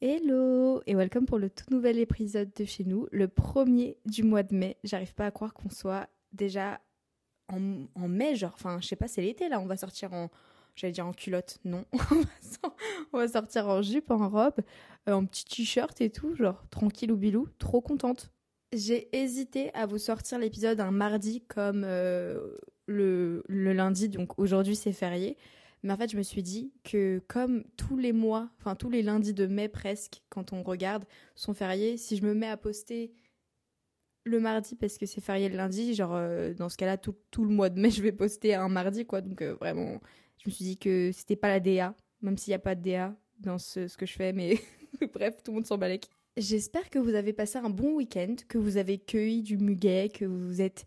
Hello et welcome pour le tout nouvel épisode de chez nous, le premier du mois de mai. J'arrive pas à croire qu'on soit déjà en, mai, genre, enfin, je sais pas, c'est l'été là, on va sortir en, j'allais dire en culotte, non, on va sortir en jupe, en robe, euh, en petit t-shirt et tout, genre tranquille ou bilou, trop contente. J'ai hésité à vous sortir l'épisode un mardi comme euh, le, le lundi, donc aujourd'hui c'est férié. Mais en fait, je me suis dit que comme tous les mois, enfin tous les lundis de mai presque, quand on regarde, sont fériés, si je me mets à poster le mardi parce que c'est férié le lundi, genre euh, dans ce cas-là, tout, tout, le mois de mai, je vais poster un mardi, quoi. Donc euh, vraiment, je me suis dit que c'était pas la DA, même s'il n'y a pas de DA dans ce, ce que je fais, mais bref, tout le monde s'en balèque. J'espère que vous avez passé un bon week-end, que vous avez cueilli du muguet, que vous êtes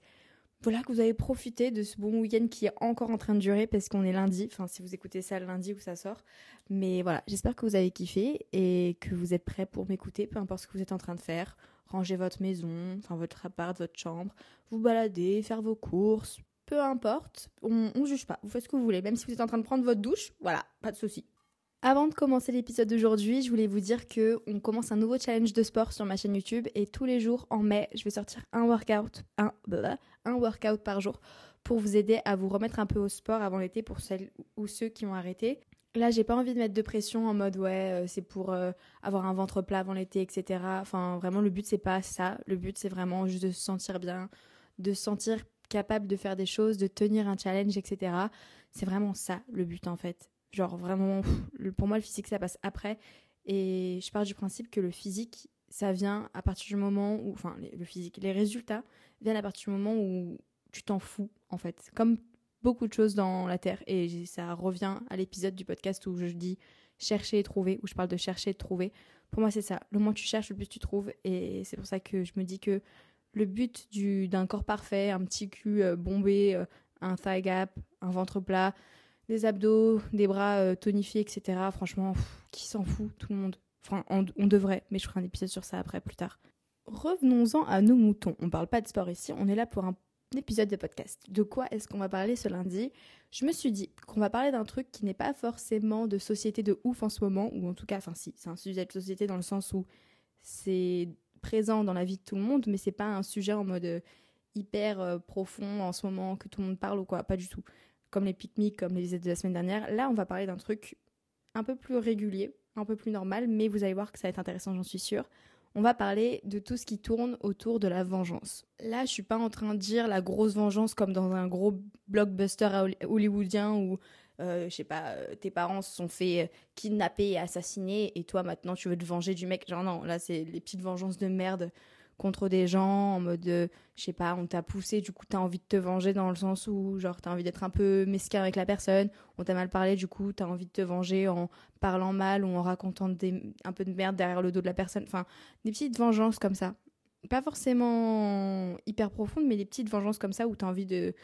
voilà, que vous avez profité de ce bon week-end qui est encore en train de durer parce qu'on est lundi. Enfin, si vous écoutez ça le lundi où ça sort. Mais voilà, j'espère que vous avez kiffé et que vous êtes prêts pour m'écouter, peu importe ce que vous êtes en train de faire. Ranger votre maison, enfin votre appart, votre chambre, vous balader, faire vos courses, peu importe. On, on juge pas. Vous faites ce que vous voulez. Même si vous êtes en train de prendre votre douche, voilà, pas de souci. Avant de commencer l'épisode d'aujourd'hui, je voulais vous dire que on commence un nouveau challenge de sport sur ma chaîne YouTube et tous les jours en mai, je vais sortir un workout, un, un workout par jour pour vous aider à vous remettre un peu au sport avant l'été pour celles ou ceux qui ont arrêté. Là, j'ai pas envie de mettre de pression en mode ouais, euh, c'est pour euh, avoir un ventre plat avant l'été, etc. Enfin, vraiment, le but c'est pas ça. Le but c'est vraiment juste de se sentir bien, de se sentir capable de faire des choses, de tenir un challenge, etc. C'est vraiment ça le but en fait. Genre vraiment, pour moi, le physique, ça passe après. Et je pars du principe que le physique, ça vient à partir du moment où, enfin, le physique, les résultats viennent à partir du moment où tu t'en fous, en fait. Comme beaucoup de choses dans la Terre. Et ça revient à l'épisode du podcast où je dis chercher et trouver, où je parle de chercher et trouver. Pour moi, c'est ça. Le moins tu cherches, le plus tu trouves. Et c'est pour ça que je me dis que le but d'un corps parfait, un petit cul euh, bombé, euh, un thigh gap, un ventre plat, des abdos, des bras euh, tonifiés, etc. Franchement, qui s'en fout Tout le monde. Enfin, on, devrait, mais je ferai un épisode sur ça après, plus tard. Revenons-en à nos moutons. On parle pas de sport ici, on est là pour un épisode de podcast. De quoi est-ce qu'on va parler ce lundi? Je me suis dit qu'on va parler d'un truc qui n'est pas forcément de société de ouf en ce moment, ou en tout cas, enfin si, c'est un sujet de société dans le sens où c'est présent dans la vie de tout le monde, mais c'est pas un sujet en mode euh, hyper euh, profond en ce moment que tout le monde parle ou quoi, pas du tout comme les pique comme les visites de la semaine dernière. Là, on va parler d'un truc un peu plus régulier, un peu plus normal, mais vous allez voir que ça va être intéressant, j'en suis sûre. On va parler de tout ce qui tourne autour de la vengeance. Là, je suis pas en train de dire la grosse vengeance comme dans un gros blockbuster hollywoodien où, euh, je sais pas, euh, tes parents se sont fait euh, kidnapper et assassiner et toi maintenant tu veux te venger du mec. Genre non, là c'est les petites vengeances de merde contre des gens en mode, euh, je sais pas, on t'a poussé, du coup t'as envie de te venger dans le sens où, genre, t'as envie d'être un peu mesquin avec la personne, on t'a mal parlé, du coup t'as envie de te venger en parlant mal ou en racontant un peu de merde derrière le dos de la personne. Enfin, des petites vengeances comme ça. Pas forcément hyper profondes, mais des petites vengeances comme ça où t'as envie de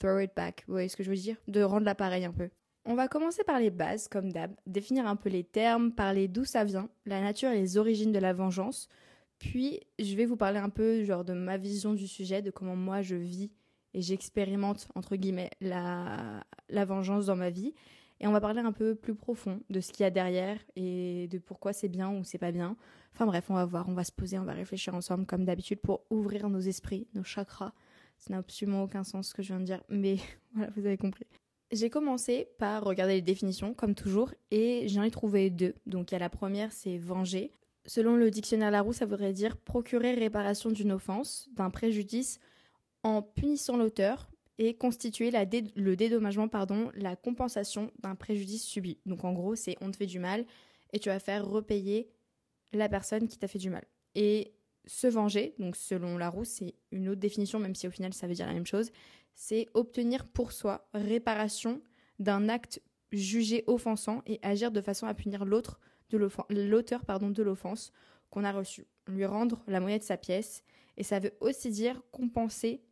throw it back. Vous voyez ce que je veux dire? De rendre l'appareil un peu. On va commencer par les bases, comme d'hab, définir un peu les termes, parler d'où ça vient, la nature et les origines de la vengeance, puis, je vais vous parler un peu genre de ma vision du sujet, de comment moi je vis et j'expérimente, entre guillemets, la, la vengeance dans ma vie. Et on va parler un peu plus profond de ce qu'il y a derrière et de pourquoi c'est bien ou c'est pas bien. Enfin bref, on va voir, on va se poser, on va réfléchir ensemble comme d'habitude pour ouvrir nos esprits, nos chakras. Ça n'a absolument aucun sens ce que je viens de dire, mais voilà, vous avez compris. J'ai commencé par regarder les définitions, comme toujours, et j'en ai trouvé deux. Donc, il y a la première, c'est venger. Selon le dictionnaire Larousse, ça voudrait dire procurer réparation d'une offense, d'un préjudice, en punissant l'auteur et constituer le dédommagement, pardon, la compensation d'un préjudice subi. Donc en gros, c'est on te fait du mal et tu vas faire repayer la personne qui t'a fait du mal. Et se venger, donc selon Larousse, c'est une autre définition, même si au final ça veut dire la même chose, c'est obtenir pour soi réparation d'un acte jugé offensant et agir de façon à punir l'autre l'auteur pardon de l'offense qu'on a reçue, lui rendre la monnaie de sa pièce, et ça veut aussi dire compenser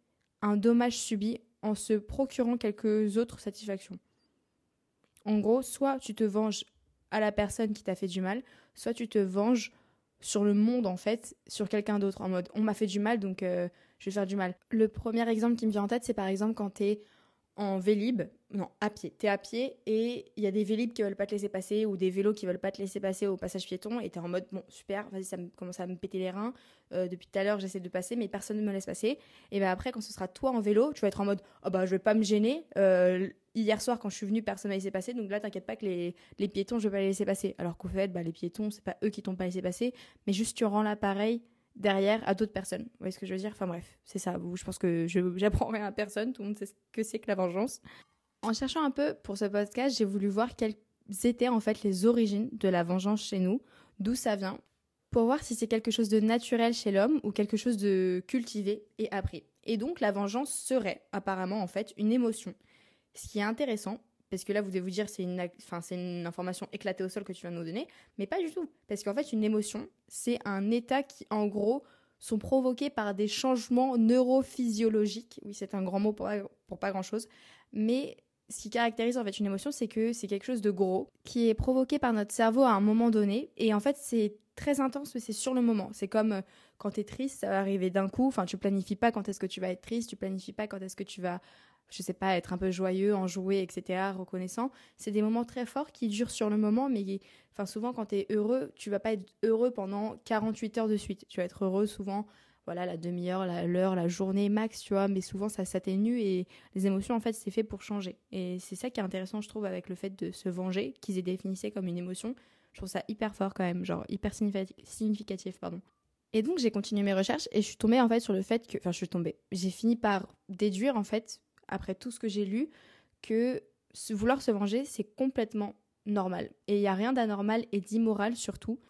un dommage subi en se procurant quelques autres satisfactions. En gros, soit tu te venges à la personne qui t'a fait du mal, soit tu te venges sur le monde en fait, sur quelqu'un d'autre, en mode on m'a fait du mal donc euh, je vais faire du mal. Le premier exemple qui me vient en tête, c'est par exemple quand t'es en vélib, non, à pied. T'es à pied et il y a des vélib qui veulent pas te laisser passer ou des vélos qui veulent pas te laisser passer au passage piéton et t'es en mode, bon, super, vas-y, ça me, commence à me péter les reins. Euh, depuis tout à l'heure, j'essaie de passer, mais personne ne me laisse passer. Et ben après, quand ce sera toi en vélo, tu vas être en mode, oh bah, je vais pas me gêner. Euh, hier soir, quand je suis venue, personne m'a laissé passer. Donc là, t'inquiète pas que les, les, piétons, je vais pas les laisser passer. Alors qu'au fait, bah, les piétons, c'est pas eux qui t'ont pas laissé passer, mais juste tu rends l'appareil derrière à d'autres personnes. Vous voyez ce que je veux dire? Enfin bref, c'est ça. Je pense que j'apprends rien à personne. Tout le monde sait ce que c'est que la vengeance. En cherchant un peu pour ce podcast, j'ai voulu voir quelles étaient en fait les origines de la vengeance chez nous, d'où ça vient, pour voir si c'est quelque chose de naturel chez l'homme ou quelque chose de cultivé et appris. Et donc la vengeance serait apparemment en fait une émotion. Ce qui est intéressant, parce que là vous devez vous dire c'est une, information éclatée au sol que tu viens de nous donner, mais pas du tout. Parce qu'en fait une émotion, c'est un état qui en gros sont provoqués par des changements neurophysiologiques. Oui, c'est un grand mot pour, pour pas grand chose, mais ce qui caractérise en fait une émotion, c'est que c'est quelque chose de gros qui est provoqué par notre cerveau à un moment donné. Et en fait, c'est très intense, mais c'est sur le moment. C'est comme euh, quand tu es triste, ça va arriver d'un coup. Enfin, tu planifies pas quand est-ce que tu vas être triste, tu planifies pas quand est-ce que tu vas, je sais pas, être un peu joyeux, enjoué, etc., reconnaissant. C'est des moments très forts qui durent sur le moment, mais enfin, souvent quand tu es heureux, tu vas pas être heureux pendant 48 heures de suite. Tu vas être heureux souvent voilà la demi-heure, l'heure, la, journée max, tu vois, mais souvent ça s'atténue et les émotions en fait c'est fait pour changer. Et c'est ça qui est intéressant je trouve avec le fait de se venger, qu'ils aient définissé comme une émotion. Je trouve ça hyper fort quand même, genre hyper significatif, pardon. Et donc j'ai continué mes recherches et je suis tombée en fait sur le fait que, enfin je suis tombée, j'ai fini par déduire en fait après tout ce que j'ai lu que vouloir se venger c'est complètement normal et il y a rien d'anormal et d'immoral surtout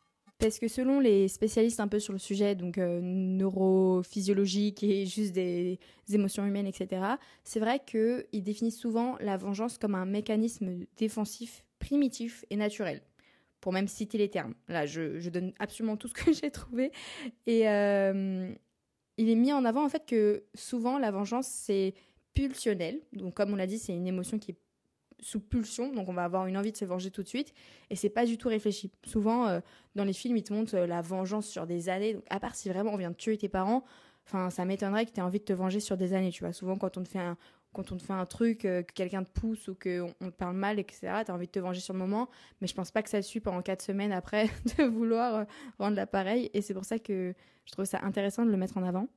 parce que selon les spécialistes un peu sur le sujet, donc euh, neurophysiologique et juste des, émotions humaines, etc., c'est vrai qu'ils définissent souvent la vengeance comme un mécanisme défensif primitif et naturel. Pour même citer les termes. Là, je, donne absolument tout ce que j'ai trouvé. Et euh, il est mis en avant en fait que souvent la vengeance c'est pulsionnel. Donc comme on l'a dit, c'est une émotion qui est sous pulsion, donc on va avoir une envie de se venger tout de suite, et c'est pas du tout réfléchi. Souvent, euh, dans les films, ils te montrent euh, la vengeance sur des années, donc à part si vraiment on vient de tuer tes parents, enfin, ça m'étonnerait que tu aies envie de te venger sur des années, tu vois. Souvent, quand on te fait un, quand on te fait un truc, euh, que quelqu'un te pousse ou qu'on on te parle mal, etc., tu as envie de te venger sur le moment, mais je pense pas que ça suit pendant quatre semaines après de vouloir rendre l'appareil, et c'est pour ça que je trouve ça intéressant de le mettre en avant.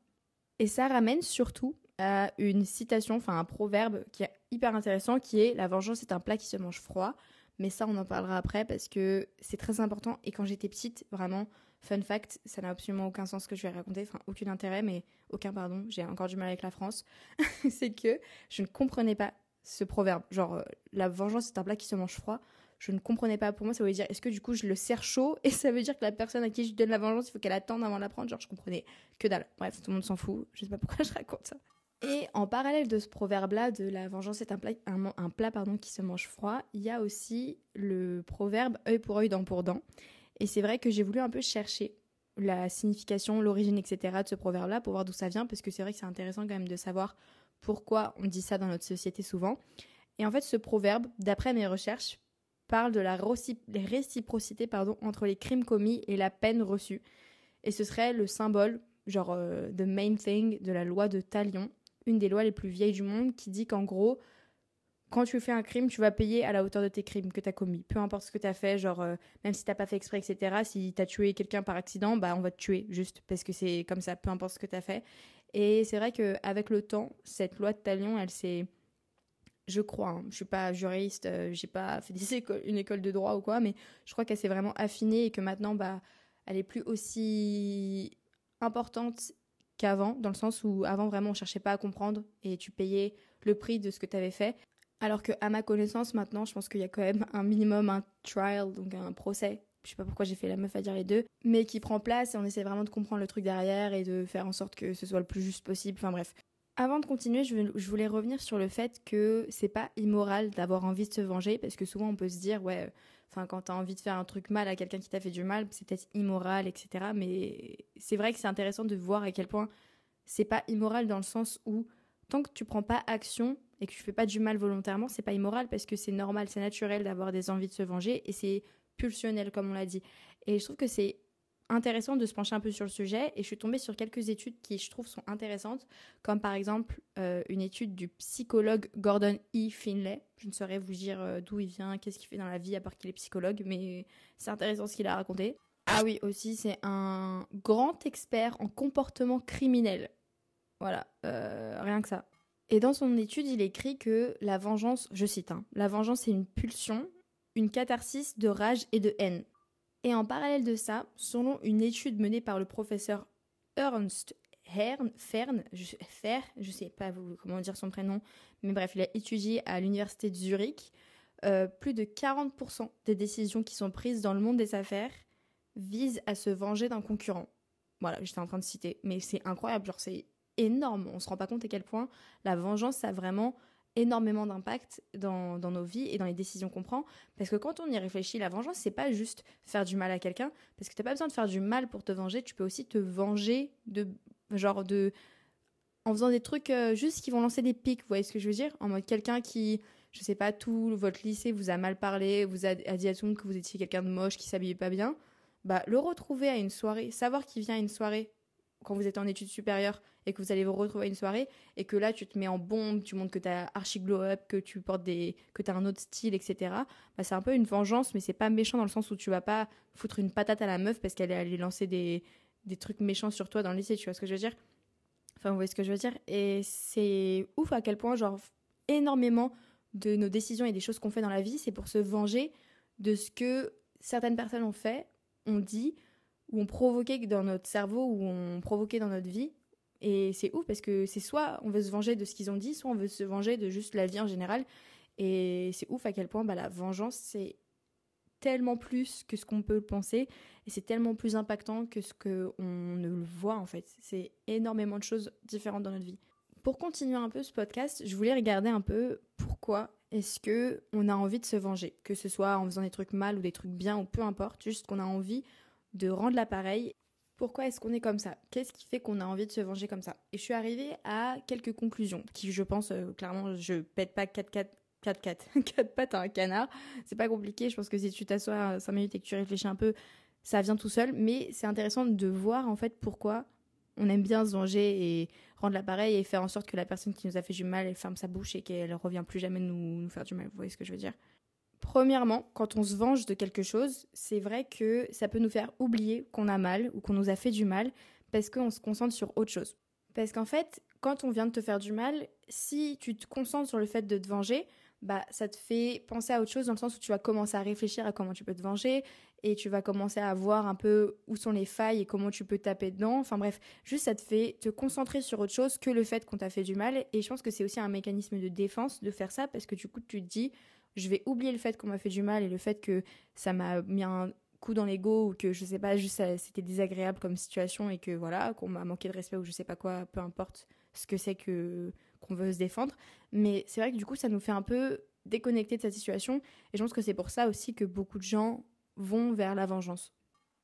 Et ça ramène surtout à une citation, enfin un proverbe qui est hyper intéressant, qui est La vengeance est un plat qui se mange froid. Mais ça, on en parlera après parce que c'est très important. Et quand j'étais petite, vraiment, fun fact, ça n'a absolument aucun sens que je vais raconter, enfin aucun intérêt, mais aucun pardon, j'ai encore du mal avec la France. c'est que je ne comprenais pas ce proverbe. Genre, euh, la vengeance est un plat qui se mange froid. Je ne comprenais pas. Pour moi, ça voulait dire est-ce que du coup je le sers chaud? Et ça veut dire que la personne à qui je donne la vengeance, il faut qu'elle attende avant de la prendre. Genre, je comprenais que dalle. Bref, tout le monde s'en fout. Je sais pas pourquoi je raconte ça. Et en parallèle de ce proverbe-là, de la vengeance est un plat, un, plat pardon, qui se mange froid, il y a aussi le proverbe œil pour œil, dent pour dent. Et c'est vrai que j'ai voulu un peu chercher la signification, l'origine, etc. de ce proverbe-là pour voir d'où ça vient, parce que c'est vrai que c'est intéressant quand même de savoir pourquoi on dit ça dans notre société souvent. Et en fait, ce proverbe, d'après mes recherches, parle de la réciprocité pardon, entre les crimes commis et la peine reçue. Et ce serait le symbole, genre euh, the main thing de la loi de Talion, une des lois les plus vieilles du monde qui dit qu'en gros, quand tu fais un crime, tu vas payer à la hauteur de tes crimes que tu as commis. Peu importe ce que tu as fait, genre, euh, même si t'as pas fait exprès, etc., si tu as tué quelqu'un par accident, bah on va te tuer, juste parce que c'est comme ça, peu importe ce que tu as fait. Et c'est vrai qu'avec le temps, cette loi de Talion, elle s'est. Je crois, hein, je suis pas juriste, euh, j'ai pas fait une école de droit ou quoi, mais je crois qu'elle s'est vraiment affinée et que maintenant, bah, elle est plus aussi importante qu'avant, dans le sens où avant vraiment on cherchait pas à comprendre et tu payais le prix de ce que tu avais fait. Alors que à ma connaissance maintenant, je pense qu'il y a quand même un minimum un trial, donc un procès. Je sais pas pourquoi j'ai fait la meuf à dire les deux, mais qui prend place et on essaie vraiment de comprendre le truc derrière et de faire en sorte que ce soit le plus juste possible. Enfin bref. Avant de continuer, je voulais revenir sur le fait que c'est pas immoral d'avoir envie de se venger parce que souvent on peut se dire ouais Enfin, quand tu as envie de faire un truc mal à quelqu'un qui t'a fait du mal, c'est peut-être immoral, etc. Mais c'est vrai que c'est intéressant de voir à quel point c'est pas immoral dans le sens où tant que tu prends pas action et que tu fais pas du mal volontairement, c'est pas immoral parce que c'est normal, c'est naturel d'avoir des envies de se venger et c'est pulsionnel comme on l'a dit. Et je trouve que c'est intéressant de se pencher un peu sur le sujet et je suis tombée sur quelques études qui je trouve sont intéressantes, comme par exemple euh, une étude du psychologue Gordon E. Finlay. Je ne saurais vous dire euh, d'où il vient, qu'est-ce qu'il fait dans la vie à part qu'il est psychologue, mais c'est intéressant ce qu'il a raconté. Ah oui, aussi c'est un grand expert en comportement criminel. Voilà, euh, rien que ça. Et dans son étude, il écrit que la vengeance, je cite, hein, la vengeance est une pulsion, une catharsis de rage et de haine. Et en parallèle de ça, selon une étude menée par le professeur Ernst Fern, je, Fer, je sais pas comment dire son prénom, mais bref, il a étudié à l'université de Zurich. Euh, plus de 40% des décisions qui sont prises dans le monde des affaires visent à se venger d'un concurrent. Voilà, j'étais en train de citer, mais c'est incroyable, genre c'est énorme. On se rend pas compte à quel point la vengeance a vraiment énormément d'impact dans, nos vies et dans les décisions qu'on prend. Parce que quand on y réfléchit, la vengeance, c'est pas juste faire du mal à quelqu'un. Parce que t'as pas besoin de faire du mal pour te venger. Tu peux aussi te venger de. Genre de. En faisant des trucs euh, juste qui vont lancer des pics. Vous voyez ce que je veux dire? En mode quelqu'un qui. Je sais pas, tout votre lycée vous a mal parlé, vous a, dit à tout le monde que vous étiez quelqu'un de moche, qui s'habillait pas bien. Bah, le retrouver à une soirée, savoir qu'il vient à une soirée quand vous êtes en études supérieures et que vous allez vous retrouver à une soirée et que là tu te mets en bombe, tu montres que tu as archi glow up, que tu portes des que tu as un autre style etc. Bah, c'est un peu une vengeance mais c'est pas méchant dans le sens où tu vas pas foutre une patate à la meuf parce qu'elle est allée lancer des des trucs méchants sur toi dans le lycée, tu vois ce que je veux dire? Enfin, vous voyez ce que je veux dire? Et c'est ouf à quel point genre énormément de nos décisions et des choses qu'on fait dans la vie, c'est pour se venger de ce que certaines personnes ont fait, ont dit ou ont provoqué dans notre cerveau ou ont provoqué dans notre vie. Et c'est ouf parce que c'est soit on veut se venger de ce qu'ils ont dit, soit on veut se venger de juste la vie en général. Et c'est ouf à quel point bah, la vengeance, c'est tellement plus que ce qu'on peut penser et c'est tellement plus impactant que ce qu'on ne le voit en fait. C'est énormément de choses différentes dans notre vie. Pour continuer un peu ce podcast, je voulais regarder un peu pourquoi est-ce que on a envie de se venger, que ce soit en faisant des trucs mal ou des trucs bien ou peu importe, juste qu'on a envie de rendre l'appareil. Pourquoi est-ce qu'on est comme ça? Qu'est-ce qui fait qu'on a envie de se venger comme ça? Et je suis arrivée à quelques conclusions qui, je pense, euh, clairement, je pète pas 4 4 4 4 4 pattes à un canard. C'est pas compliqué. Je pense que si tu t'assois 5 minutes et que tu réfléchis un peu, ça vient tout seul. Mais c'est intéressant de voir en fait pourquoi on aime bien se venger et rendre l'appareil et faire en sorte que la personne qui nous a fait du mal, elle ferme sa bouche et qu'elle revient plus jamais nous, nous faire du mal. Vous voyez ce que je veux dire? Premièrement, quand on se venge de quelque chose, c'est vrai que ça peut nous faire oublier qu'on a mal ou qu'on nous a fait du mal parce qu'on se concentre sur autre chose. Parce qu'en fait, quand on vient de te faire du mal, si tu te concentres sur le fait de te venger, bah ça te fait penser à autre chose dans le sens où tu vas commencer à réfléchir à comment tu peux te venger et tu vas commencer à voir un peu où sont les failles et comment tu peux taper dedans. Enfin bref, juste ça te fait te concentrer sur autre chose que le fait qu'on t'a fait du mal et je pense que c'est aussi un mécanisme de défense de faire ça parce que du coup tu te dis je vais oublier le fait qu'on m'a fait du mal et le fait que ça m'a mis un coup dans l'ego ou que je sais pas, juste c'était désagréable comme situation et que voilà, qu'on m'a manqué de respect ou je sais pas quoi, peu importe ce que c'est que qu'on veut se défendre. Mais c'est vrai que du coup, ça nous fait un peu déconnecter de cette situation et je pense que c'est pour ça aussi que beaucoup de gens vont vers la vengeance.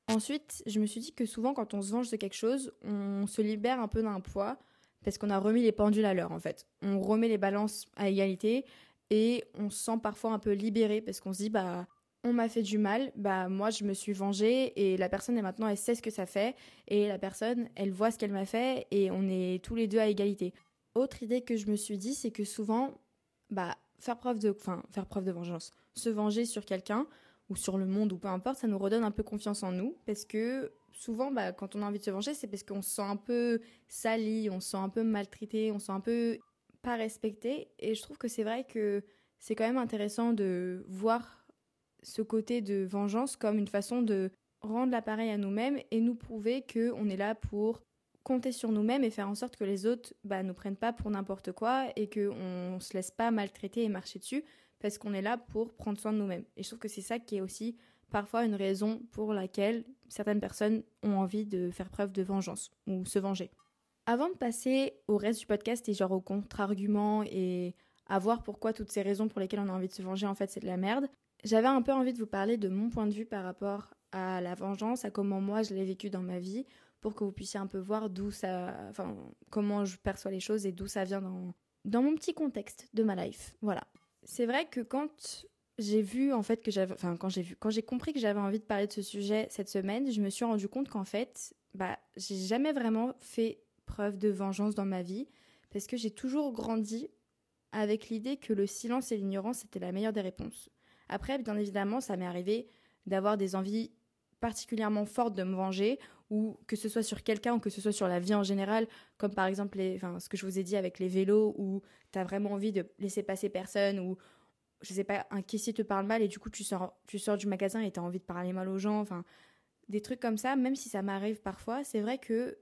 Ensuite, je me suis dit que souvent quand on se venge de quelque chose, on se libère un peu d'un poids parce qu'on a remis les pendules à l'heure en fait. On remet les balances à égalité et on se sent parfois un peu libéré parce qu'on se dit bah on m'a fait du mal, bah moi je me suis vengée et la personne est maintenant elle sait ce que ça fait et la personne elle voit ce qu'elle m'a fait et on est tous les deux à égalité. Autre idée que je me suis dit c'est que souvent bah faire preuve de enfin faire preuve de vengeance, se venger sur quelqu'un ou sur le monde ou peu importe, ça nous redonne un peu confiance en nous parce que souvent bah quand on a envie de se venger, c'est parce qu'on se sent un peu sali, on se sent un peu maltraité, on se sent un peu pas respecté. Et je trouve que c'est vrai que c'est quand même intéressant de voir ce côté de vengeance comme une façon de rendre l'appareil à nous-mêmes et nous prouver qu'on est là pour compter sur nous-mêmes et faire en sorte que les autres bah, nous prennent pas pour n'importe quoi et qu'on se laisse pas maltraiter et marcher dessus parce qu'on est là pour prendre soin de nous-mêmes. Et je trouve que c'est ça qui est aussi parfois une raison pour laquelle certaines personnes ont envie de faire preuve de vengeance ou se venger. Avant de passer au reste du podcast et genre au contre-argument et à voir pourquoi toutes ces raisons pour lesquelles on a envie de se venger en fait c'est de la merde, j'avais un peu envie de vous parler de mon point de vue par rapport à la vengeance, à comment moi je l'ai vécu dans ma vie, pour que vous puissiez un peu voir d'où ça, enfin comment je perçois les choses et d'où ça vient dans dans mon petit contexte de ma life. Voilà. C'est vrai que quand j'ai vu en fait que j'avais, enfin quand j'ai vu, quand j'ai compris que j'avais envie de parler de ce sujet cette semaine, je me suis rendu compte qu'en fait, bah, j'ai jamais vraiment fait preuve de vengeance dans ma vie parce que j'ai toujours grandi avec l'idée que le silence et l'ignorance étaient la meilleure des réponses. Après, bien évidemment, ça m'est arrivé d'avoir des envies particulièrement fortes de me venger, ou que ce soit sur quelqu'un ou que ce soit sur la vie en général, comme par exemple les, enfin, ce que je vous ai dit avec les vélos, où tu as vraiment envie de laisser passer personne, ou je sais pas, un caissier te parle mal et du coup tu sors, tu sors du magasin et tu as envie de parler mal aux gens, enfin, des trucs comme ça, même si ça m'arrive parfois, c'est vrai que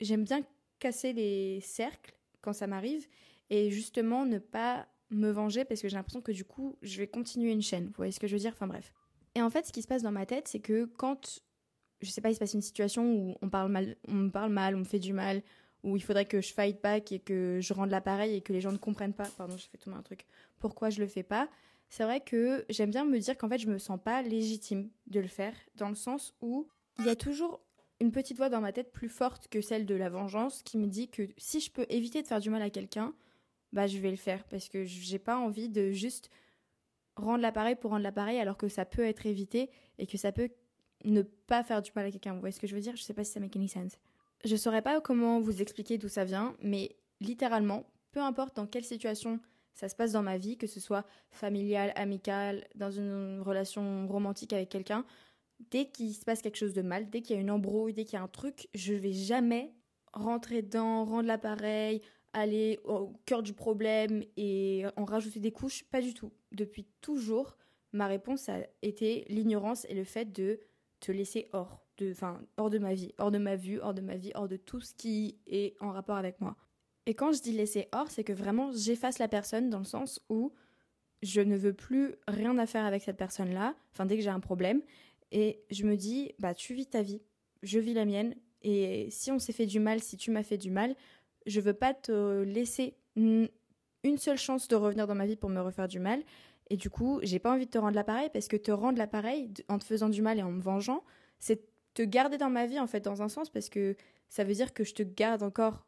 j'aime bien casser les cercles quand ça m'arrive et justement ne pas me venger parce que j'ai l'impression que du coup je vais continuer une chaîne. Vous voyez ce que je veux dire? Enfin bref. Et en fait, ce qui se passe dans ma tête, c'est que quand, je sais pas, il se passe une situation où on parle mal, on me parle mal, on me fait du mal, où il faudrait que je fight back et que je rende l'appareil et que les gens ne comprennent pas, pardon, j'ai fait tomber un truc, pourquoi je le fais pas? C'est vrai que j'aime bien me dire qu'en fait, je me sens pas légitime de le faire, dans le sens où il y a toujours une petite voix dans ma tête plus forte que celle de la vengeance qui me dit que si je peux éviter de faire du mal à quelqu'un, bah je vais le faire parce que j'ai pas envie de juste rendre l'appareil pour rendre l'appareil alors que ça peut être évité et que ça peut ne pas faire du mal à quelqu'un. Vous voyez ce que je veux dire? Je sais pas si ça make any sense. Je saurais pas comment vous expliquer d'où ça vient, mais littéralement, peu importe dans quelle situation ça se passe dans ma vie, que ce soit familiale, amicale, dans une relation romantique avec quelqu'un, dès qu'il se passe quelque chose de mal, dès qu'il y a une embrouille, dès qu'il y a un truc, je vais jamais rentrer dedans, rendre l'appareil, aller au cœur du problème et en rajouter des couches, pas du tout. Depuis toujours, ma réponse a été l'ignorance et le fait de te laisser hors de, enfin, hors de ma vie, hors de ma vue, hors de ma vie, hors de tout ce qui est en rapport avec moi. Et quand je dis laisser hors, c'est que vraiment j'efface la personne dans le sens où je ne veux plus rien à faire avec cette personne-là, enfin dès que j'ai un problème, et je me dis, bah tu vis ta vie, je vis la mienne, et si on s'est fait du mal, si tu m'as fait du mal, je veux pas te laisser une seule chance de revenir dans ma vie pour me refaire du mal. Et du coup, j'ai pas envie de te rendre l'appareil parce que te rendre l'appareil en te faisant du mal et en me vengeant, c'est te garder dans ma vie en fait dans un sens parce que ça veut dire que je te garde encore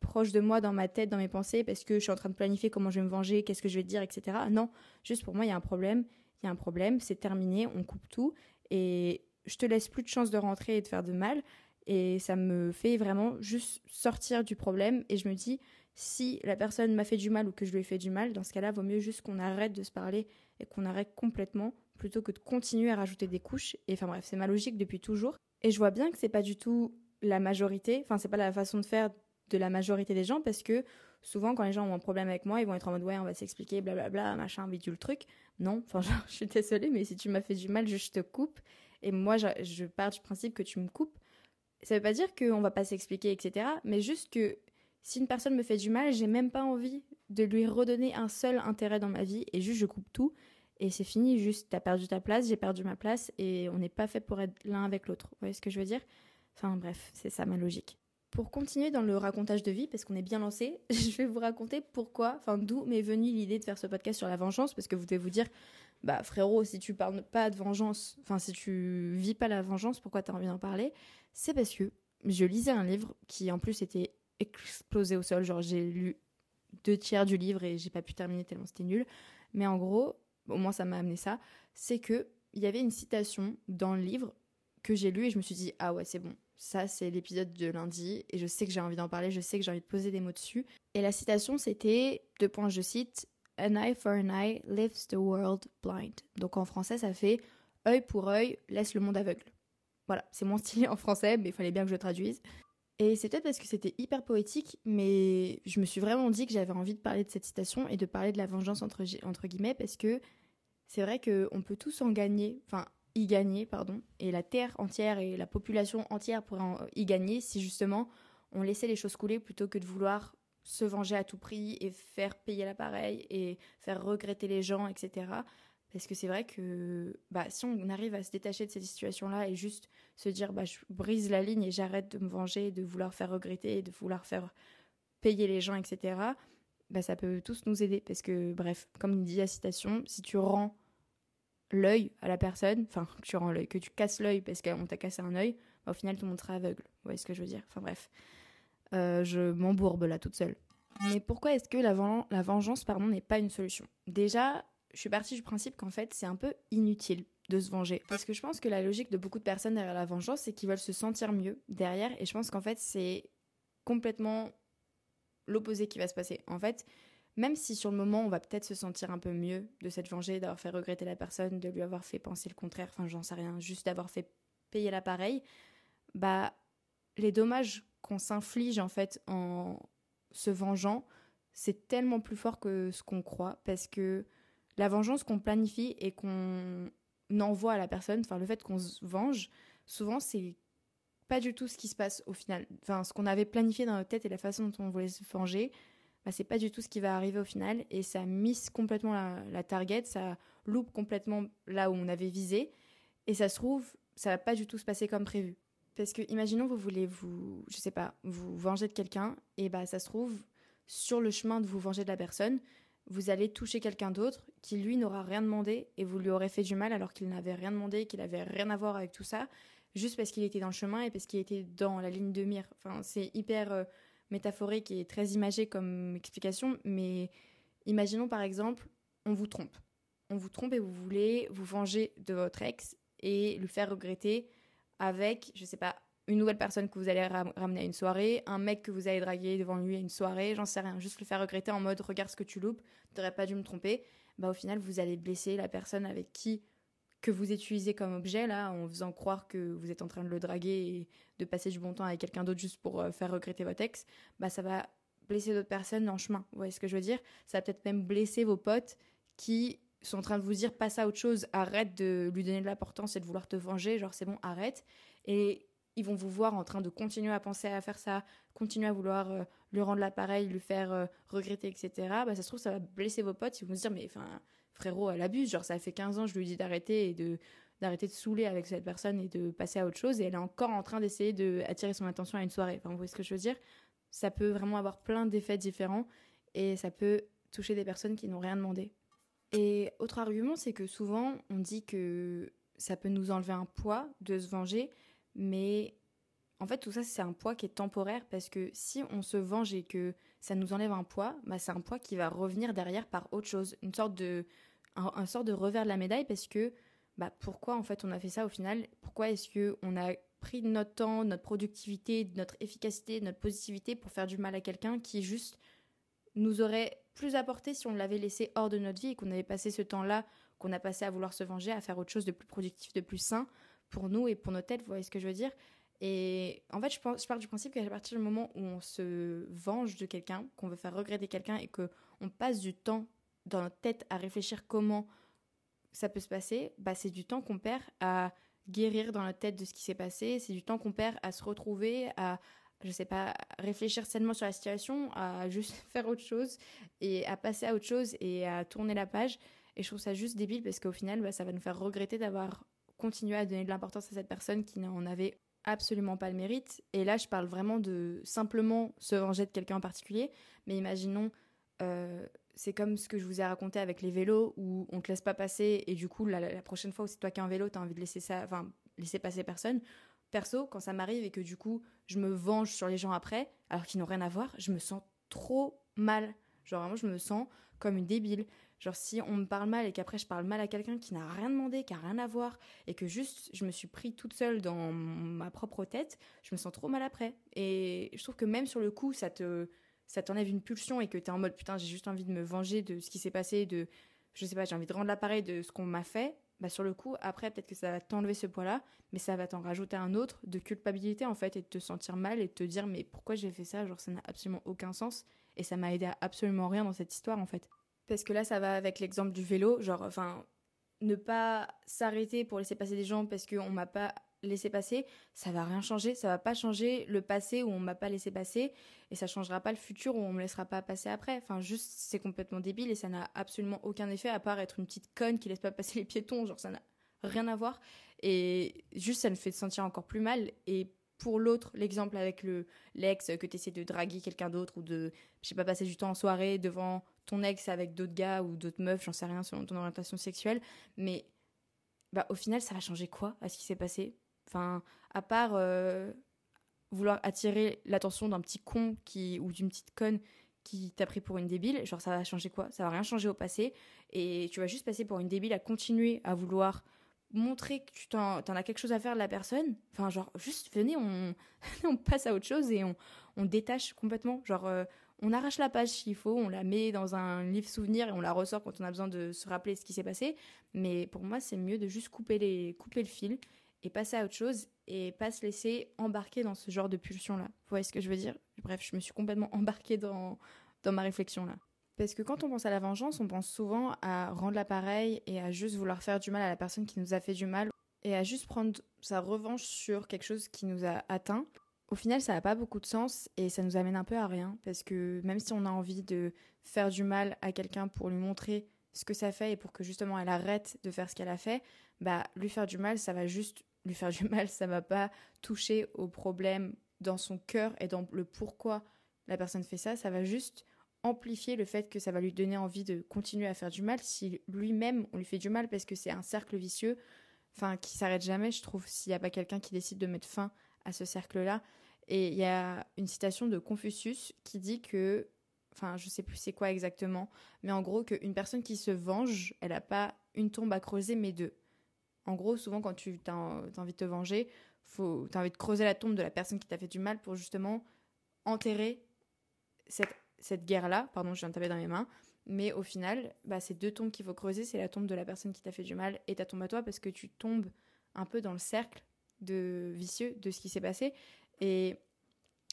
proche de moi dans ma tête, dans mes pensées parce que je suis en train de planifier comment je vais me venger, qu'est-ce que je vais dire, etc. Non, juste pour moi, il y a un problème, il y a un problème, c'est terminé, on coupe tout et je te laisse plus de chance de rentrer et de faire de mal et ça me fait vraiment juste sortir du problème. Et je me dis, si la personne m'a fait du mal ou que je lui ai fait du mal, dans ce cas-là, vaut mieux juste qu'on arrête de se parler et qu'on arrête complètement plutôt que de continuer à rajouter des couches. Et enfin bref, c'est ma logique depuis toujours. Et je vois bien que c'est pas du tout la majorité, enfin c'est pas la façon de faire de la majorité des gens parce que souvent quand les gens ont un problème avec moi, ils vont être en mode ouais, on va s'expliquer, blablabla, machin, bidule le truc. Non, enfin je suis désolée, mais si tu m'as fait du mal, je te coupe. Et moi, je, je pars du principe que tu me coupes ça veut pas dire qu'on va pas s'expliquer, etc. Mais juste que si une personne me fait du mal, j'ai même pas envie de lui redonner un seul intérêt dans ma vie et juste je coupe tout et c'est fini. Juste, t'as perdu ta place, j'ai perdu ma place et on n'est pas fait pour être l'un avec l'autre. Vous voyez ce que je veux dire? Enfin bref, c'est ça ma logique. Pour continuer dans le racontage de vie, parce qu'on est bien lancé, je vais vous raconter pourquoi, enfin d'où m'est venue l'idée de faire ce podcast sur la vengeance, parce que vous devez vous dire, bah frérot, si tu parles pas de vengeance, enfin si tu vis pas la vengeance, pourquoi t'as envie d'en parler? C'est parce que je lisais un livre qui en plus était explosé au sol, genre j'ai lu deux tiers du livre et j'ai pas pu terminer tellement c'était nul. Mais en gros, au moins ça m'a amené ça, c'est que il y avait une citation dans le livre que j'ai lu et je me suis dit ah ouais c'est bon, ça c'est l'épisode de lundi et je sais que j'ai envie d'en parler, je sais que j'ai envie de poser des mots dessus. Et la citation c'était deux points je cite An eye for an eye leaves the world blind. Donc en français, ça fait œil pour œil laisse le monde aveugle. Voilà, c'est mon style en français, mais il fallait bien que je le traduise. Et c'est peut-être parce que c'était hyper poétique, mais je me suis vraiment dit que j'avais envie de parler de cette citation et de parler de la vengeance entre, entre guillemets, parce que c'est vrai qu'on peut tous en gagner, enfin y gagner, pardon, et la terre entière et la population entière pourraient y gagner si justement on laissait les choses couler plutôt que de vouloir se venger à tout prix et faire payer l'appareil et faire regretter les gens, etc. Parce que c'est vrai que bah, si on arrive à se détacher de cette situation-là et juste se dire bah, je brise la ligne et j'arrête de me venger, de vouloir faire regretter, de vouloir faire payer les gens, etc., bah, ça peut tous nous aider. Parce que, bref, comme dit la citation, si tu rends l'œil à la personne, enfin, que tu rends l'œil, que tu casses l'œil parce qu'on t'a cassé un œil, bah, au final, tout le monde aveugle. Vous voyez ce que je veux dire? Enfin, bref. Euh, je m'embourbe là toute seule. Mais pourquoi est-ce que la, vengeance pardon, n'est pas une solution? Déjà, je suis partie du principe qu'en fait, c'est un peu inutile de se venger. Parce que je pense que la logique de beaucoup de personnes derrière la vengeance, c'est qu'ils veulent se sentir mieux derrière. Et je pense qu'en fait, c'est complètement l'opposé qui va se passer. En fait, même si sur le moment, on va peut-être se sentir un peu mieux de s'être vengé, d'avoir fait regretter la personne, de lui avoir fait penser le contraire, enfin, j'en sais rien, juste d'avoir fait payer l'appareil, bah, les dommages qu'on s'inflige en fait en se vengeant, c'est tellement plus fort que ce qu'on croit parce que la vengeance qu'on planifie et qu'on envoie à la personne, enfin le fait qu'on se venge, souvent c'est pas du tout ce qui se passe au final. Enfin, ce qu'on avait planifié dans notre tête et la façon dont on voulait se venger, bah, c'est pas du tout ce qui va arriver au final et ça mise complètement la, target, ça loupe complètement là où on avait visé et ça se trouve, ça va pas du tout se passer comme prévu. Parce que imaginons vous voulez vous, je sais pas, vous venger de quelqu'un et bah ça se trouve sur le chemin de vous venger de la personne, vous allez toucher quelqu'un d'autre qui lui n'aura rien demandé et vous lui aurez fait du mal alors qu'il n'avait rien demandé, qu'il avait rien à voir avec tout ça, juste parce qu'il était dans le chemin et parce qu'il était dans la ligne de mire. Enfin, c'est hyper euh, métaphorique et très imagé comme explication, mais imaginons par exemple, on vous trompe. On vous trompe et vous voulez vous venger de votre ex et lui faire regretter avec, je sais pas, une nouvelle personne que vous allez ramener à une soirée, un mec que vous allez draguer devant lui à une soirée, j'en sais rien, juste le faire regretter en mode regarde ce que tu loupes, t'aurais pas dû me tromper, bah au final vous allez blesser la personne avec qui que vous utilisez comme objet là, en faisant croire que vous êtes en train de le draguer et de passer du bon temps avec quelqu'un d'autre juste pour euh, faire regretter votre ex, bah ça va blesser d'autres personnes en chemin. Vous voyez ce que je veux dire? Ça va peut-être même blesser vos potes qui sont en train de vous dire passe à autre chose, arrête de lui donner de l'importance et de vouloir te venger, genre c'est bon, arrête. Et ils vont vous voir en train de continuer à penser à faire ça, continuer à vouloir euh, lui rendre l'appareil, lui faire euh, regretter, etc. Bah, ça se trouve, ça va blesser vos potes. Ils vont se dire, mais enfin, frérot, elle abuse. Genre, ça fait 15 ans, je lui dis d'arrêter et de d'arrêter de saouler avec cette personne et de passer à autre chose. Et elle est encore en train d'essayer d'attirer son attention à une soirée. Enfin, vous voyez ce que je veux dire? Ça peut vraiment avoir plein d'effets différents et ça peut toucher des personnes qui n'ont rien demandé. Et autre argument, c'est que souvent, on dit que ça peut nous enlever un poids de se venger, mais en fait, tout ça, c'est un poids qui est temporaire parce que si on se venge et que ça nous enlève un poids, bah, c'est un poids qui va revenir derrière par autre chose, une sorte de, un, sort de revers de la médaille parce que bah, pourquoi en fait on a fait ça au final? Pourquoi est-ce que on a pris notre temps, notre productivité, notre efficacité, notre positivité pour faire du mal à quelqu'un qui juste nous aurait plus apporté si on l'avait laissé hors de notre vie et qu'on avait passé ce temps-là qu'on a passé à vouloir se venger, à faire autre chose de plus productif, de plus sain pour nous et pour nos têtes, vous voyez ce que je veux dire? Et en fait, je, pense, je pars du principe qu'à partir du moment où on se venge de quelqu'un, qu'on veut faire regretter quelqu'un et qu'on passe du temps dans notre tête à réfléchir comment ça peut se passer, bah c'est du temps qu'on perd à guérir dans notre tête de ce qui s'est passé, c'est du temps qu'on perd à se retrouver, à, je sais pas, réfléchir sainement sur la situation, à juste faire autre chose et à passer à autre chose et à tourner la page. Et je trouve ça juste débile parce qu'au final, bah, ça va nous faire regretter d'avoir continuer à donner de l'importance à cette personne qui n'en avait absolument pas le mérite. Et là, je parle vraiment de simplement se venger de quelqu'un en particulier. Mais imaginons, euh, c'est comme ce que je vous ai raconté avec les vélos où on te laisse pas passer et du coup, la, prochaine fois où c'est toi qui as un vélo, tu as envie de laisser ça, enfin, laisser passer personne. Perso, quand ça m'arrive et que du coup, je me venge sur les gens après, alors qu'ils n'ont rien à voir, je me sens trop mal. Genre vraiment, je me sens comme une débile. Genre si on me parle mal et qu'après je parle mal à quelqu'un qui n'a rien demandé, qui a rien à voir, et que juste je me suis pris toute seule dans ma propre tête, je me sens trop mal après. Et je trouve que même sur le coup, ça te ça t'enlève une pulsion et que t'es en mode putain j'ai juste envie de me venger de ce qui s'est passé, de je sais pas, j'ai envie de rendre l'appareil de ce qu'on m'a fait. Bah sur le coup, après peut-être que ça va t'enlever ce poids-là, mais ça va t'en rajouter un autre de culpabilité en fait et de te sentir mal et de te dire mais pourquoi j'ai fait ça, genre ça n'a absolument aucun sens et ça m'a aidé à absolument rien dans cette histoire en fait. Parce que là, ça va avec l'exemple du vélo. Genre, enfin, ne pas s'arrêter pour laisser passer des gens parce qu'on m'a pas laissé passer, ça va rien changer. Ça va pas changer le passé où on m'a pas laissé passer et ça changera pas le futur où on me laissera pas passer après. Enfin, juste, c'est complètement débile et ça n'a absolument aucun effet à part être une petite conne qui laisse pas passer les piétons. Genre, ça n'a rien à voir. Et juste, ça me fait sentir encore plus mal. Et pour l'autre, l'exemple avec le l'ex que tu de draguer quelqu'un d'autre ou de, je sais pas, passer du temps en soirée devant ton ex avec d'autres gars ou d'autres meufs, j'en sais rien selon ton orientation sexuelle, mais bah, au final, ça va changer quoi à ce qui s'est passé? Enfin, à part euh, vouloir attirer l'attention d'un petit con qui, ou d'une petite conne qui t'a pris pour une débile, genre ça va changer quoi? Ça va rien changer au passé et tu vas juste passer pour une débile à continuer à vouloir montrer que tu t'en, as quelque chose à faire de la personne. Enfin, genre, juste venez, on, on passe à autre chose et on, détache complètement. Genre, euh, on arrache la page s'il faut, on la met dans un livre souvenir et on la ressort quand on a besoin de se rappeler ce qui s'est passé. Mais pour moi, c'est mieux de juste couper le fil et passer à autre chose et pas se laisser embarquer dans ce genre de pulsion-là. Vous voyez ce que je veux dire? Bref, je me suis complètement embarquée dans, dans ma réflexion là. Parce que quand on pense à la vengeance, on pense souvent à rendre l'appareil et à juste vouloir faire du mal à la personne qui nous a fait du mal et à juste prendre sa revanche sur quelque chose qui nous a atteint. Au final, ça n'a pas beaucoup de sens et ça nous amène un peu à rien parce que même si on a envie de faire du mal à quelqu'un pour lui montrer ce que ça fait et pour que justement elle arrête de faire ce qu'elle a fait, bah lui faire du mal, ça va juste lui faire du mal, ça va pas toucher au problème dans son cœur et dans le pourquoi la personne fait ça, ça va juste amplifier le fait que ça va lui donner envie de continuer à faire du mal si lui-même on lui fait du mal parce que c'est un cercle vicieux enfin qui s'arrête jamais je trouve s'il n'y a pas quelqu'un qui décide de mettre fin à ce cercle là et il y a une citation de Confucius qui dit que enfin je sais plus c'est quoi exactement mais en gros qu'une personne qui se venge elle n'a pas une tombe à creuser mais deux. En gros souvent quand tu as, envie de te venger faut as envie de creuser la tombe de la personne qui t'a fait du mal pour justement enterrer cette cette guerre-là, pardon, je viens de taper dans mes mains, mais au final, bah, c'est deux tombes qu'il faut creuser, c'est la tombe de la personne qui t'a fait du mal et ta tombe à toi parce que tu tombes un peu dans le cercle de vicieux de ce qui s'est passé. Et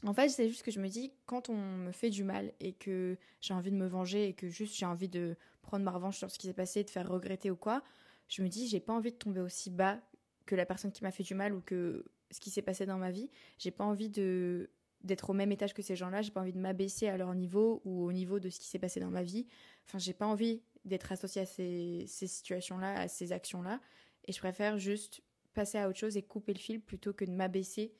en fait, c'est juste que je me dis, quand on me fait du mal et que j'ai envie de me venger et que juste j'ai envie de prendre ma revanche sur ce qui s'est passé, de faire regretter ou quoi, je me dis, j'ai pas envie de tomber aussi bas que la personne qui m'a fait du mal ou que ce qui s'est passé dans ma vie. J'ai pas envie de d'être au même étage que ces gens-là, j'ai pas envie de m'abaisser à leur niveau ou au niveau de ce qui s'est passé dans ma vie. Enfin, j'ai pas envie d'être associée à ces, situations-là, à ces actions-là. Et je préfère juste passer à autre chose et couper le fil plutôt que de m'abaisser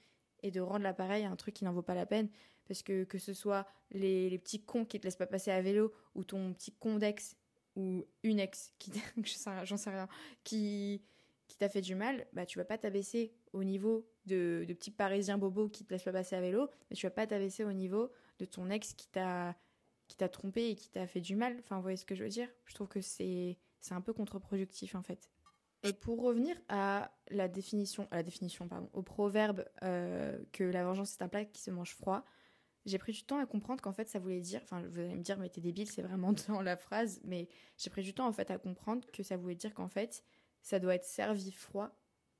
et de rendre l'appareil un truc qui n'en vaut pas la peine. Parce que que ce soit les, petits cons qui te laissent pas passer à vélo ou ton petit con d'ex ou une ex qui, j'en sais rien, qui, qui t'a fait du mal, bah tu vas pas t'abaisser au niveau de, de petits parisiens bobos qui te laissent pas passer à vélo, mais tu vas pas t'abaisser au niveau de ton ex qui t'a qui t'a trompé et qui t'a fait du mal. Enfin, vous voyez ce que je veux dire? Je trouve que c'est c'est un peu contre-productif en fait. Et pour revenir à la définition, à la définition pardon, au proverbe euh, que la vengeance est un plat qui se mange froid, j'ai pris du temps à comprendre qu'en fait ça voulait dire, enfin vous allez me dire mais t'es débile, c'est vraiment dans la phrase, mais j'ai pris du temps en fait à comprendre que ça voulait dire qu'en fait ça doit être servi froid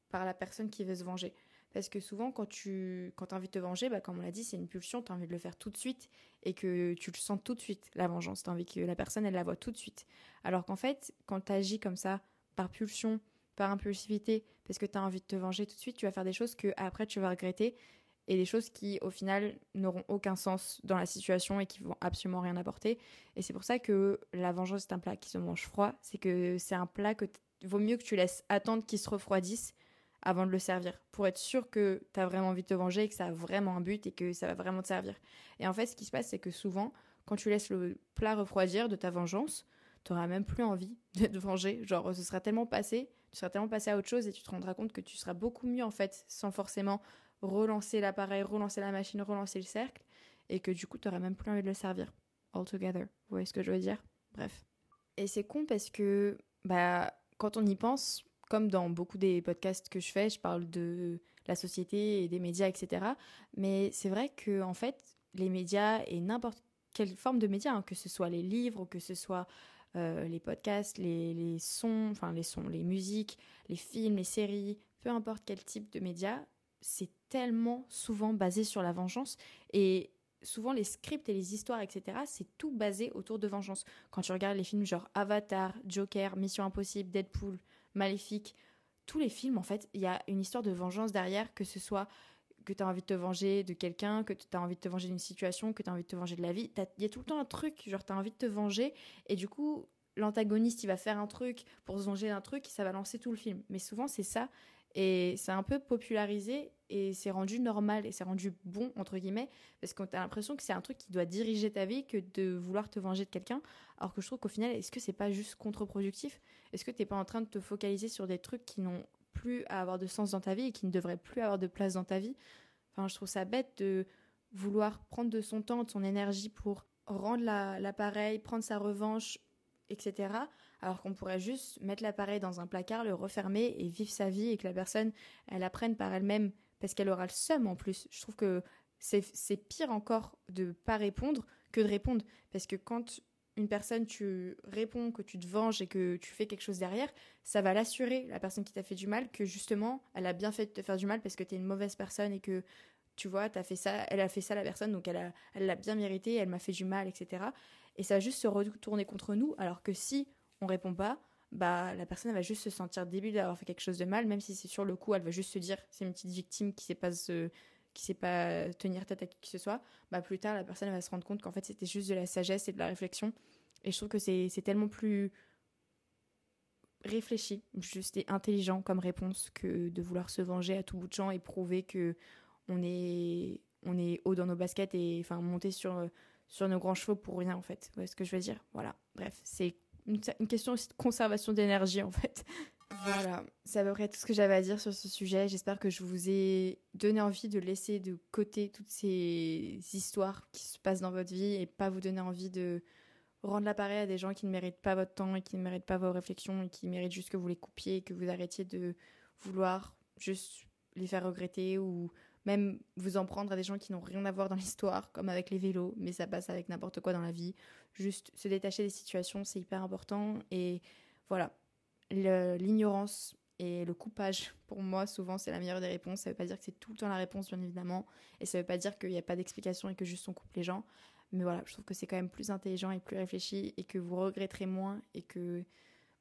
par la personne qui veut se venger. Parce que souvent, quand tu quand as envie de te venger, bah, comme on l'a dit, c'est une pulsion, tu as envie de le faire tout de suite et que tu le sens tout de suite, la vengeance. Tu as envie que la personne, elle la voit tout de suite. Alors qu'en fait, quand tu agis comme ça, par pulsion, par impulsivité, parce que tu as envie de te venger tout de suite, tu vas faire des choses que après tu vas regretter et des choses qui, au final, n'auront aucun sens dans la situation et qui vont absolument rien apporter. Et c'est pour ça que la vengeance, c'est un plat qui se mange froid. C'est que c'est un plat que vaut mieux que tu laisses attendre qu'il se refroidisse avant de le servir, pour être sûr que tu as vraiment envie de te venger et que ça a vraiment un but et que ça va vraiment te servir. Et en fait, ce qui se passe, c'est que souvent, quand tu laisses le plat refroidir de ta vengeance, tu n'auras même plus envie de te venger. Genre, ce sera tellement passé, tu seras tellement passé à autre chose et tu te rendras compte que tu seras beaucoup mieux en fait, sans forcément relancer l'appareil, relancer la machine, relancer le cercle, et que du coup, tu n'auras même plus envie de le servir. All together. Vous voyez ce que je veux dire? Bref. Et c'est con parce que, bah, quand on y pense, comme dans beaucoup des podcasts que je fais, je parle de la société et des médias, etc. Mais c'est vrai que en fait, les médias et n'importe quelle forme de médias, hein, que ce soit les livres, que ce soit euh, les podcasts, les, les, sons, enfin les sons, les musiques, les films, les séries, peu importe quel type de médias, c'est tellement souvent basé sur la vengeance et souvent les scripts et les histoires, etc., c'est tout basé autour de vengeance. Quand tu regardes les films genre Avatar, Joker, Mission Impossible, Deadpool, Maléfique, tous les films, en fait, il y a une histoire de vengeance derrière, que ce soit que tu as envie de te venger de quelqu'un, que tu as envie de te venger d'une situation, que tu as envie de te venger de la vie. Il y a tout le temps un truc, genre tu as envie de te venger, et du coup, l'antagoniste, il va faire un truc pour se venger d'un truc, ça va lancer tout le film. Mais souvent, c'est ça. Et c'est un peu popularisé et c'est rendu normal et c'est rendu bon, entre guillemets, parce qu'on a l'impression que c'est un truc qui doit diriger ta vie que de vouloir te venger de quelqu'un. Alors que je trouve qu'au final, est-ce que c'est pas juste contre-productif? Est-ce que t'es pas en train de te focaliser sur des trucs qui n'ont plus à avoir de sens dans ta vie et qui ne devraient plus avoir de place dans ta vie Enfin, je trouve ça bête de vouloir prendre de son temps, de son énergie pour rendre l'appareil, prendre sa revanche, etc. Alors qu'on pourrait juste mettre l'appareil dans un placard, le refermer et vivre sa vie et que la personne, elle apprenne par elle-même parce qu'elle aura le seum en plus. Je trouve que c'est pire encore de pas répondre que de répondre. Parce que quand une personne, tu réponds, que tu te venges et que tu fais quelque chose derrière, ça va l'assurer, la personne qui t'a fait du mal, que justement, elle a bien fait de te faire du mal parce que t'es une mauvaise personne et que, tu vois, as fait ça, elle a fait ça la personne, donc elle l'a elle bien mérité, elle m'a fait du mal, etc. Et ça va juste se retourner contre nous, alors que si on répond pas, bah la personne va juste se sentir débile d'avoir fait quelque chose de mal, même si c'est sur le coup, elle va juste se dire c'est une petite victime qui sait pas se qui sait pas tenir tête à qui que ce soit, bah plus tard la personne va se rendre compte qu'en fait c'était juste de la sagesse et de la réflexion. Et je trouve que c'est tellement plus réfléchi, juste et intelligent comme réponse que de vouloir se venger à tout bout de champ et prouver que on est on est haut dans nos baskets et enfin monter sur sur nos grands chevaux pour rien en fait. Vous voyez ce que je veux dire? Voilà. Bref, c'est une, une question aussi de conservation d'énergie en fait. Voilà, c'est à peu près tout ce que j'avais à dire sur ce sujet. J'espère que je vous ai donné envie de laisser de côté toutes ces histoires qui se passent dans votre vie et pas vous donner envie de rendre l'appareil à des gens qui ne méritent pas votre temps et qui ne méritent pas vos réflexions et qui méritent juste que vous les coupiez et que vous arrêtiez de vouloir juste les faire regretter ou même vous en prendre à des gens qui n'ont rien à voir dans l'histoire, comme avec les vélos, mais ça passe avec n'importe quoi dans la vie. Juste se détacher des situations, c'est hyper important et voilà, l'ignorance et le coupage, pour moi, souvent, c'est la meilleure des réponses. Ça veut pas dire que c'est tout le temps la réponse, bien évidemment. Et ça veut pas dire qu'il n'y a pas d'explication et que juste on coupe les gens. Mais voilà, je trouve que c'est quand même plus intelligent et plus réfléchi et que vous regretterez moins et que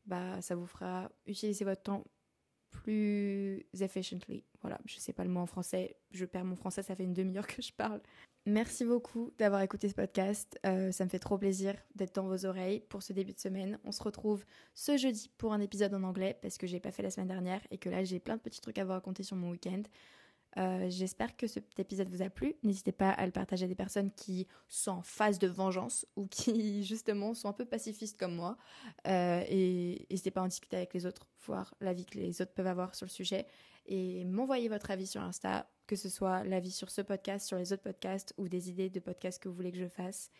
bah, ça vous fera utiliser votre temps plus efficiently. Voilà, je sais pas le mot en français. Je perds mon français, ça fait une demi-heure que je parle. Merci beaucoup d'avoir écouté ce podcast. Euh, ça me fait trop plaisir d'être dans vos oreilles pour ce début de semaine. On se retrouve ce jeudi pour un épisode en anglais parce que j'ai pas fait la semaine dernière et que là j'ai plein de petits trucs à vous raconter sur mon week-end. Euh, j'espère que cet épisode vous a plu. N'hésitez pas à le partager à des personnes qui sont en phase de vengeance ou qui justement sont un peu pacifistes comme moi. Euh, et n'hésitez pas à en discuter avec les autres, voir l'avis que les autres peuvent avoir sur le sujet et m'envoyer votre avis sur Insta que ce soit l'avis sur ce podcast, sur les autres podcasts ou des idées de podcasts que vous voulez que je fasse.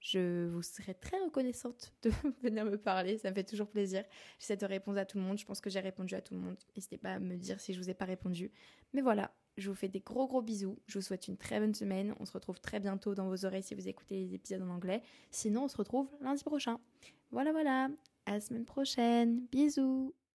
Je vous serais très reconnaissante de venir me parler, ça me fait toujours plaisir. J'essaie de répondre à tout le monde, je pense que j'ai répondu à tout le monde. N'hésitez pas à me dire si je vous ai pas répondu. Mais voilà, je vous fais des gros gros bisous. Je vous souhaite une très bonne semaine. On se retrouve très bientôt dans vos oreilles si vous écoutez les épisodes en anglais. Sinon, on se retrouve lundi prochain. Voilà, voilà. À la semaine prochaine. Bisous.